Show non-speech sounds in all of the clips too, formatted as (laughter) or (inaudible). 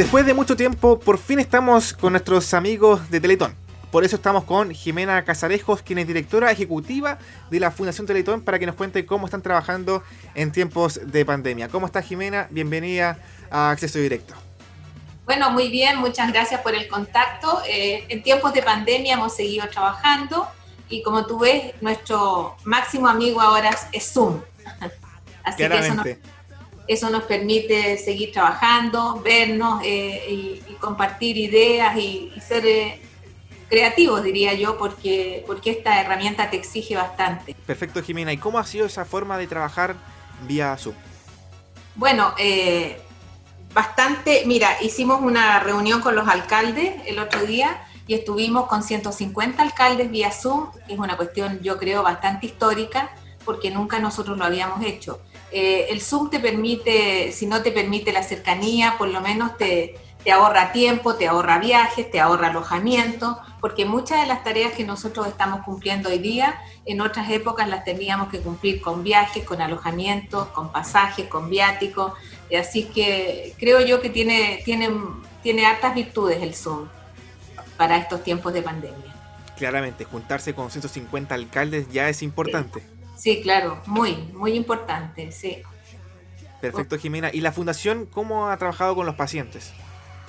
Después de mucho tiempo, por fin estamos con nuestros amigos de Teletón. Por eso estamos con Jimena Casarejos, quien es directora ejecutiva de la Fundación Teletón, para que nos cuente cómo están trabajando en tiempos de pandemia. ¿Cómo está Jimena? Bienvenida a Acceso Directo. Bueno, muy bien, muchas gracias por el contacto. Eh, en tiempos de pandemia hemos seguido trabajando y como tú ves, nuestro máximo amigo ahora es Zoom. (laughs) Así que eso nos, eso nos, permite seguir trabajando, vernos eh, y, compartir ideas y, ser eh, creativos, diría yo, porque, porque esta herramienta te exige bastante. Perfecto, Jimena. ¿Y cómo ha sido esa forma de trabajar vía Zoom? Bueno, eh, bastante, mira, hicimos una reunión con los alcaldes el otro día y estuvimos con 150 alcaldes vía Zoom, que es una cuestión yo creo bastante histórica porque nunca nosotros lo habíamos hecho. Eh, el Zoom te permite, si no te permite la cercanía, por lo menos te, te ahorra tiempo, te ahorra viajes, te ahorra alojamiento, porque muchas de las tareas que nosotros estamos cumpliendo hoy día, en otras épocas las teníamos que cumplir con viajes, con alojamientos, con pasajes, con viáticos, así que creo yo que tiene, tiene, tiene hartas virtudes el Zoom para estos tiempos de pandemia. Claramente, juntarse con 150 alcaldes ya es importante. Claro, muy, muy importante, sí. Perfecto, Jimena. ¿Y la fundación cómo ha trabajado con los pacientes?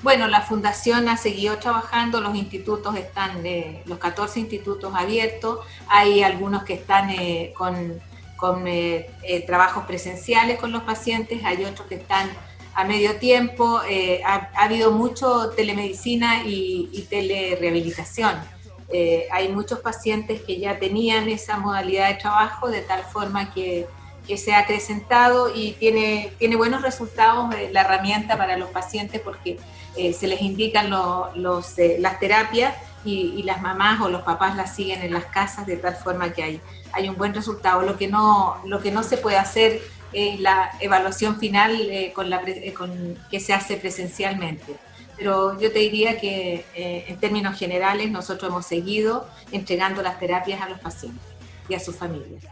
Bueno, la fundación ha seguido trabajando, los institutos están, de los 14 institutos abiertos, hay algunos que están eh, con, con eh, eh, trabajos presenciales con los pacientes, hay otros que están a medio tiempo, ha, habido mucho telemedicina y, y telerehabilitación. Hay muchos pacientes que ya tenían esa modalidad de trabajo de tal forma que, que se ha acrecentado y tiene, tiene buenos resultados la herramienta para los pacientes porque eh, se les indican los, eh, las terapias y, las mamás o los papás las siguen en las casas de tal forma que hay, hay un buen resultado. Lo que, no, lo que no se puede hacer es la evaluación final eh, con la, con, que se hace presencialmente. Pero yo te diría que en términos generales nosotros hemos seguido entregando las terapias a los pacientes y a sus familias.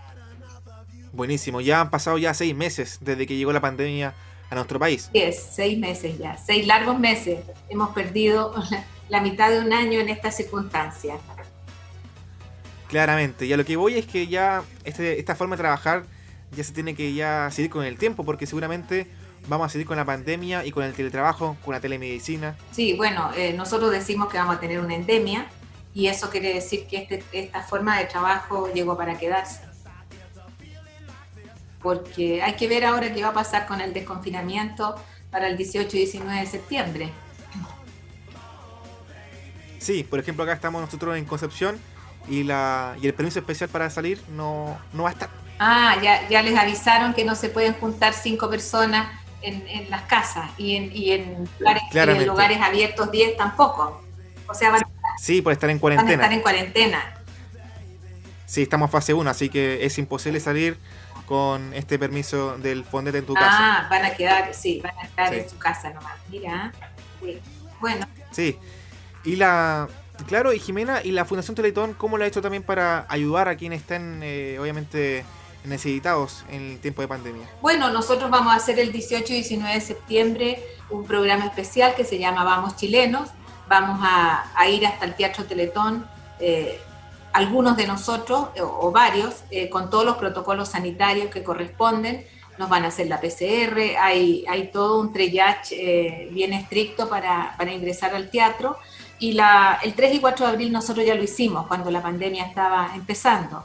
Buenísimo, ya han pasado ya seis meses desde que llegó la pandemia a nuestro país. Sí, es, seis meses ya, seis largos meses. Hemos perdido (laughs) la mitad de un año en estas circunstancias. Claramente, y a lo que voy es que ya este, esta forma de trabajar ya se tiene que ya seguir con el tiempo, porque seguramente vamos a seguir con la pandemia y con el teletrabajo, con la telemedicina. Sí, bueno, eh, nosotros decimos que vamos a tener una endemia y eso quiere decir que este, esta forma de trabajo llegó para quedarse porque hay que ver ahora qué va a pasar con el desconfinamiento para el 18 y 19 de septiembre. Sí, por ejemplo, acá estamos nosotros en Concepción y, la, y el permiso especial para salir no, no va a estar. Ah, ya, ya les avisaron que no se pueden juntar cinco personas en, en las casas y en, y en, lugares, lugares abiertos 10 tampoco. O sea, van a, sí, por estar en cuarentena. Van a estar en cuarentena. Sí, estamos en fase 1, así que es imposible salir con este permiso del Fondete en tu casa. Ah, van a quedar, sí, van a estar en su casa nomás. Mira, bueno. Sí, y la, claro, y Jimena, y la Fundación Teletón, ¿cómo lo ha hecho también para ayudar a quienes estén, eh, obviamente, necesitados en el tiempo de pandemia? Bueno, nosotros vamos a hacer el 18 y 19 de septiembre un programa especial que se llama Vamos Chilenos. Vamos a, ir hasta el Teatro Teletón. Eh, algunos de nosotros, o, varios, eh, con todos los protocolos sanitarios que corresponden, nos van a hacer la PCR, hay, hay todo un triage eh, bien estricto para, para, ingresar al teatro. Y la, el 3 y 4 de abril nosotros ya lo hicimos cuando la pandemia estaba empezando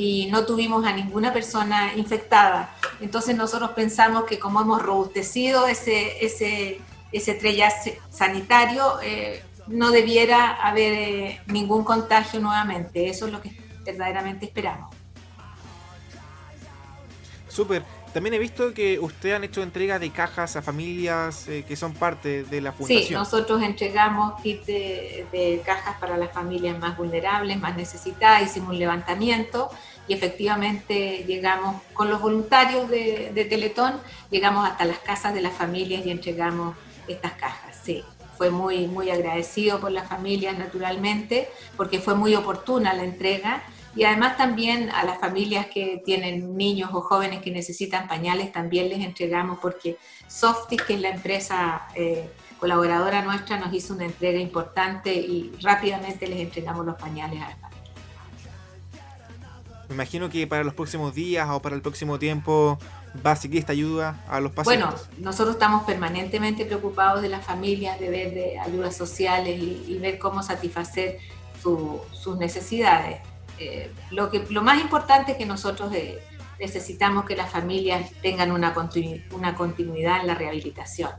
y no tuvimos a ninguna persona infectada. Entonces nosotros pensamos que como hemos robustecido ese, ese, ese triage sanitario, eh, no debiera haber eh, ningún contagio nuevamente. Eso es lo que verdaderamente esperamos. Súper. También he visto que ustedes han hecho entrega de cajas a familias eh, que son parte de la fundación. Sí, nosotros entregamos kits de, cajas para las familias más vulnerables, más necesitadas. Hicimos un levantamiento y efectivamente llegamos con los voluntarios de, de Teletón, llegamos hasta las casas de las familias y entregamos estas cajas. Sí fue muy, muy agradecido por las familias naturalmente, porque fue muy oportuna la entrega Y además también a las familias que tienen niños o jóvenes que necesitan pañales, también les entregamos porque Softis, que es la empresa eh, colaboradora nuestra, nos hizo una entrega importante y rápidamente les entregamos los pañales a las familias. Me imagino que para los próximos días o para el próximo tiempo va a seguir esta ayuda a los pacientes. Bueno, nosotros estamos permanentemente preocupados de las familias, de ver de ayudas sociales y, ver cómo satisfacer sus necesidades. Eh, lo, que, lo más importante es que nosotros eh, necesitamos que las familias tengan una, una continuidad en la rehabilitación.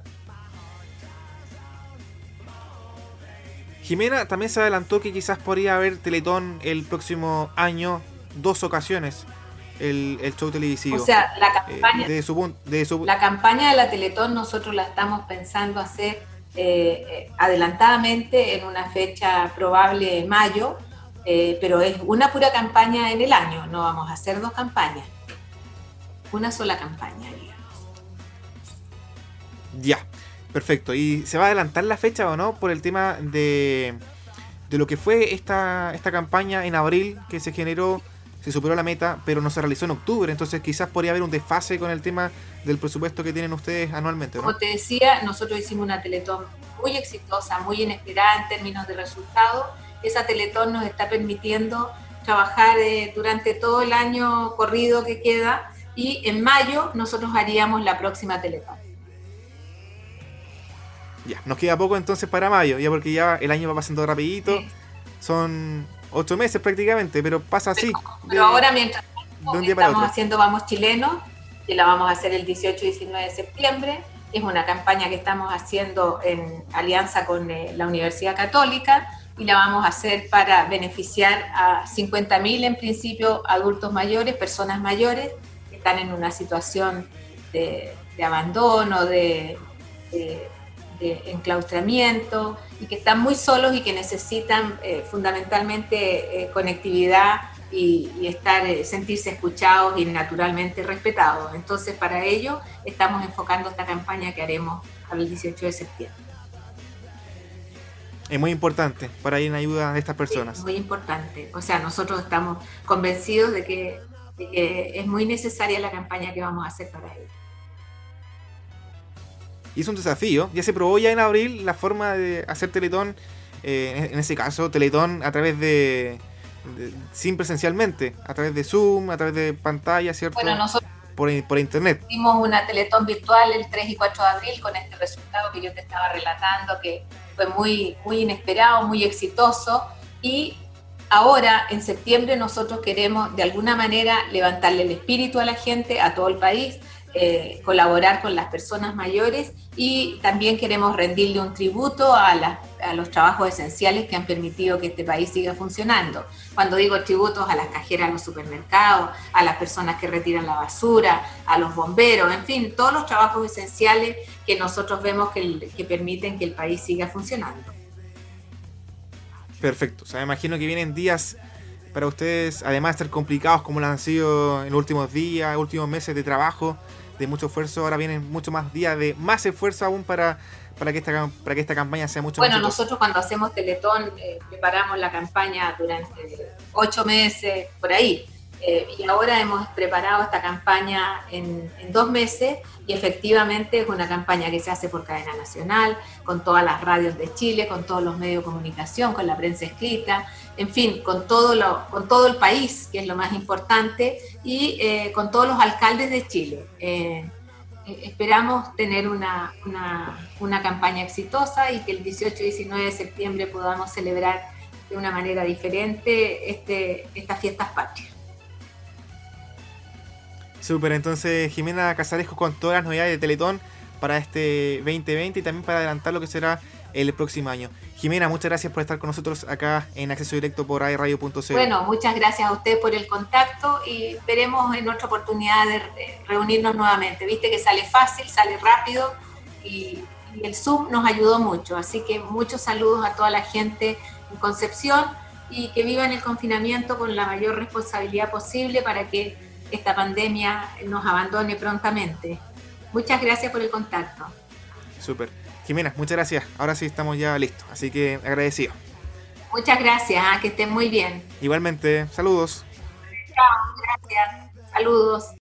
Jimena también se adelantó que quizás podría haber Teletón el próximo año, dos ocasiones, el, show televisivo. O sea, la campaña, de de la campaña de la Teletón nosotros la estamos pensando hacer eh, eh, adelantadamente en una fecha probable en mayo, eh, pero es una pura campaña en el año, no vamos a hacer dos campañas, una sola campaña, digamos. Ya. Perfecto. ¿Y se va a adelantar la fecha o no por el tema de, de lo que fue esta, esta campaña en abril que se generó, se superó la meta, pero no se realizó en octubre? Entonces quizás podría haber un desfase con el tema del presupuesto que tienen ustedes anualmente. Como te decía, nosotros hicimos una Teletón muy exitosa, muy inesperada en términos de resultados. Esa Teletón nos está permitiendo trabajar eh, durante todo el año corrido que queda y en mayo nosotros haríamos la próxima Teletón. Ya, nos queda poco entonces para mayo, ya porque ya el año va pasando rapidito. Son ocho meses prácticamente, pero pasa así. Pero, ahora mientras estamos haciendo Vamos Chilenos, que la vamos a hacer el 18 y 19 de septiembre. Es una campaña que estamos haciendo en alianza con eh, la Universidad Católica y la vamos a hacer para beneficiar a 50.000 en principio adultos mayores, personas mayores que están en una situación de, abandono, de enclaustramiento y que están muy solos y que necesitan eh, fundamentalmente eh, conectividad y, estar, eh, sentirse escuchados y naturalmente respetados. Entonces, para ello estamos enfocando esta campaña que haremos el 18 de septiembre. Es muy importante para ir en ayuda de estas personas. muy importante. O sea, nosotros estamos convencidos de que, de que es muy necesaria la campaña que vamos a hacer para ellos y es un desafío. Ya se probó ya en abril la forma de hacer Teletón, eh, en ese caso, Teletón a través de, sin presencialmente, a través de Zoom, a través de pantalla, ¿cierto? Bueno, nosotros por, por internet. Hicimos una Teletón virtual el 3 y 4 de abril con este resultado que yo te estaba relatando, que fue muy, muy inesperado, muy exitoso. Y ahora, en septiembre, nosotros queremos de alguna manera levantarle el espíritu a la gente, a todo el país, eh, colaborar con las personas mayores y también queremos rendirle un tributo a, los trabajos esenciales que han permitido que este país siga funcionando. Cuando digo tributos a las cajeras de los supermercados, a las personas que retiran la basura, a los bomberos, en fin, todos los trabajos esenciales que nosotros vemos que, que permiten que el país siga funcionando. Perfecto, o sea, me imagino que vienen días para ustedes, además de ser complicados como lo han sido en los últimos días, últimos meses de trabajo, de mucho esfuerzo, ahora vienen mucho más días de más esfuerzo aún para, para, que, esta, para que esta campaña sea mucho bueno, más Bueno, nosotros cuando hacemos Teletón eh, preparamos la campaña durante ocho meses, por ahí. Eh, y ahora hemos preparado esta campaña en, dos meses y efectivamente es una campaña que se hace por cadena nacional, con todas las radios de Chile, con todos los medios de comunicación, con la prensa escrita, en fin, con todo, el país, que es lo más importante, y eh, con todos los alcaldes de Chile. Eh, esperamos tener una, una, campaña exitosa y que el 18 y 19 de septiembre podamos celebrar de una manera diferente este, estas fiestas patrias. Súper, entonces Jimena Casarejo con todas las novedades de Teletón para este 2020 y también para adelantar lo que será el próximo año. Jimena, muchas gracias por estar con nosotros acá en Acceso Directo por airradio.cl. Bueno, muchas gracias a usted por el contacto y veremos en otra oportunidad de reunirnos nuevamente. Viste que sale fácil, sale rápido y, y el Zoom nos ayudó mucho. Así que muchos saludos a toda la gente en Concepción y que vivan el confinamiento con la mayor responsabilidad posible para que esta pandemia nos abandone prontamente. Muchas gracias por el contacto. Súper. Jimena, muchas gracias. Ahora sí estamos ya listos, así que agradecido. Muchas gracias, ah, que estén muy bien. Igualmente, saludos. Chao, gracias. Saludos.